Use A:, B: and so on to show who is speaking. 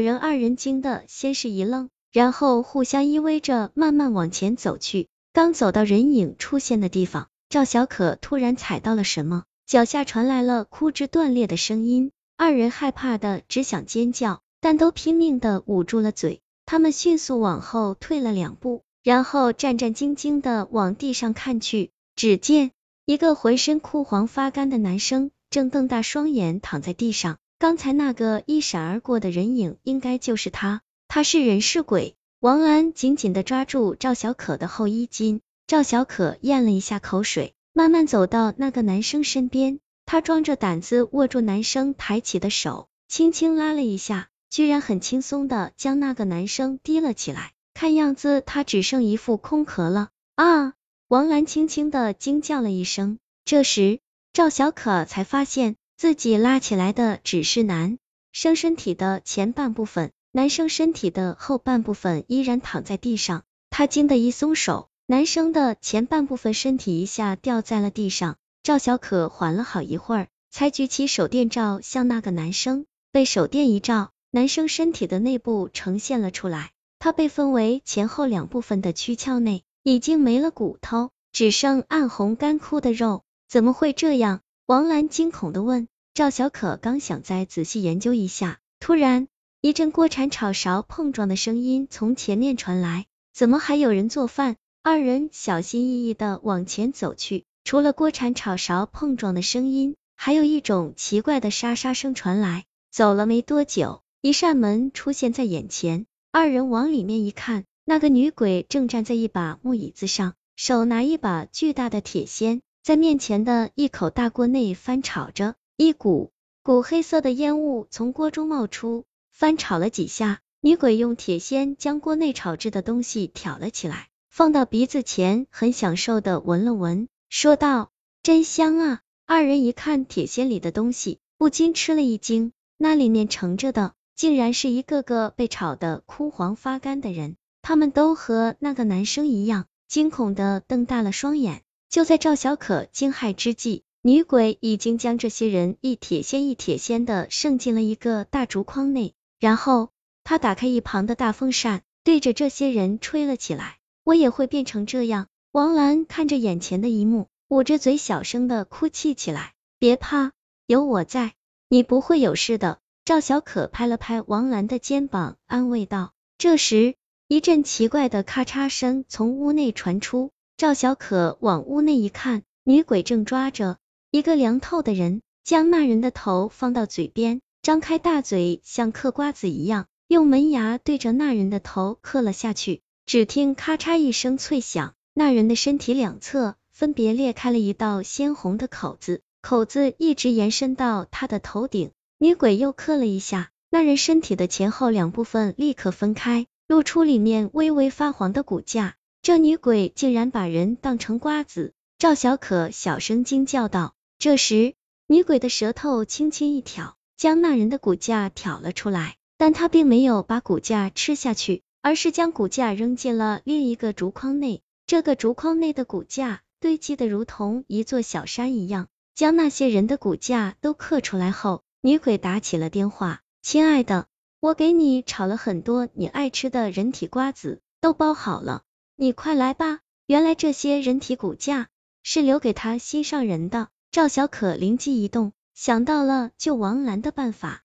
A: 人二人惊的先是一愣，然后互相依偎着慢慢往前走去。刚走到人影出现的地方，赵小可突然踩到了什么，脚下传来了枯枝断裂的声音，二人害怕的只想尖叫，但都拼命的捂住了嘴。他们迅速往后退了两步，然后战战兢兢的往地上看去，只见一个浑身枯黄发干的男生正瞪大双眼躺在地上。刚才那个一闪而过的人影，应该就是他。他是人是鬼？王安紧紧的抓住赵小可的后衣襟，赵小可咽了一下口水，慢慢走到那个男生身边。他壮着胆子握住男生抬起的手，轻轻拉了一下，居然很轻松的将那个男生提了起来。看样子他只剩一副空壳了啊！王兰轻轻的惊叫了一声。这时赵小可才发现。自己拉起来的只是男生身体的前半部分，男生身体的后半部分依然躺在地上。他惊得一松手，男生的前半部分身体一下掉在了地上。赵小可缓了好一会儿，才举起手电照向那个男生。被手电一照，男生身体的内部呈现了出来。他被分为前后两部分的躯壳内已经没了骨头，只剩暗红干枯的肉。怎么会这样？王兰惊恐的问：“赵小可刚想再仔细研究一下，突然一阵锅铲炒勺碰撞的声音从前面传来，怎么还有人做饭？”二人小心翼翼的往前走去，除了锅铲炒勺碰撞的声音，还有一种奇怪的沙沙声传来。走了没多久，一扇门出现在眼前，二人往里面一看，那个女鬼正站在一把木椅子上，手拿一把巨大的铁锨。在面前的一口大锅内翻炒着，一股股黑色的烟雾从锅中冒出。翻炒了几下，女鬼用铁锨将锅内炒制的东西挑了起来，放到鼻子前，很享受的闻了闻，说道：“真香啊！”二人一看铁锨里的东西，不禁吃了一惊，那里面盛着的，竟然是一个个被炒的枯黄发干的人，他们都和那个男生一样，惊恐的瞪大了双眼。就在赵小可惊骇之际，女鬼已经将这些人一铁锨一铁锨的盛进了一个大竹筐内，然后她打开一旁的大风扇，对着这些人吹了起来。我也会变成这样。王兰看着眼前的一幕，捂着嘴小声的哭泣起来。别怕，有我在，你不会有事的。赵小可拍了拍王兰的肩膀，安慰道。这时，一阵奇怪的咔嚓声从屋内传出。赵小可往屋内一看，女鬼正抓着一个凉透的人，将那人的头放到嘴边，张开大嘴，像嗑瓜子一样，用门牙对着那人的头嗑了下去。只听咔嚓一声脆响，那人的身体两侧分别裂开了一道鲜红的口子，口子一直延伸到他的头顶。女鬼又嗑了一下，那人身体的前后两部分立刻分开，露出里面微微发黄的骨架。这女鬼竟然把人当成瓜子！赵小可小声惊叫道。这时，女鬼的舌头轻轻一挑，将那人的骨架挑了出来，但她并没有把骨架吃下去，而是将骨架扔进了另一个竹筐内。这个竹筐内的骨架堆积的如同一座小山一样。将那些人的骨架都刻出来后，女鬼打起了电话：“亲爱的，我给你炒了很多你爱吃的人体瓜子，都包好了。”你快来吧！原来这些人体骨架是留给他心上人的。赵小可灵机一动，想到了救王兰的办法。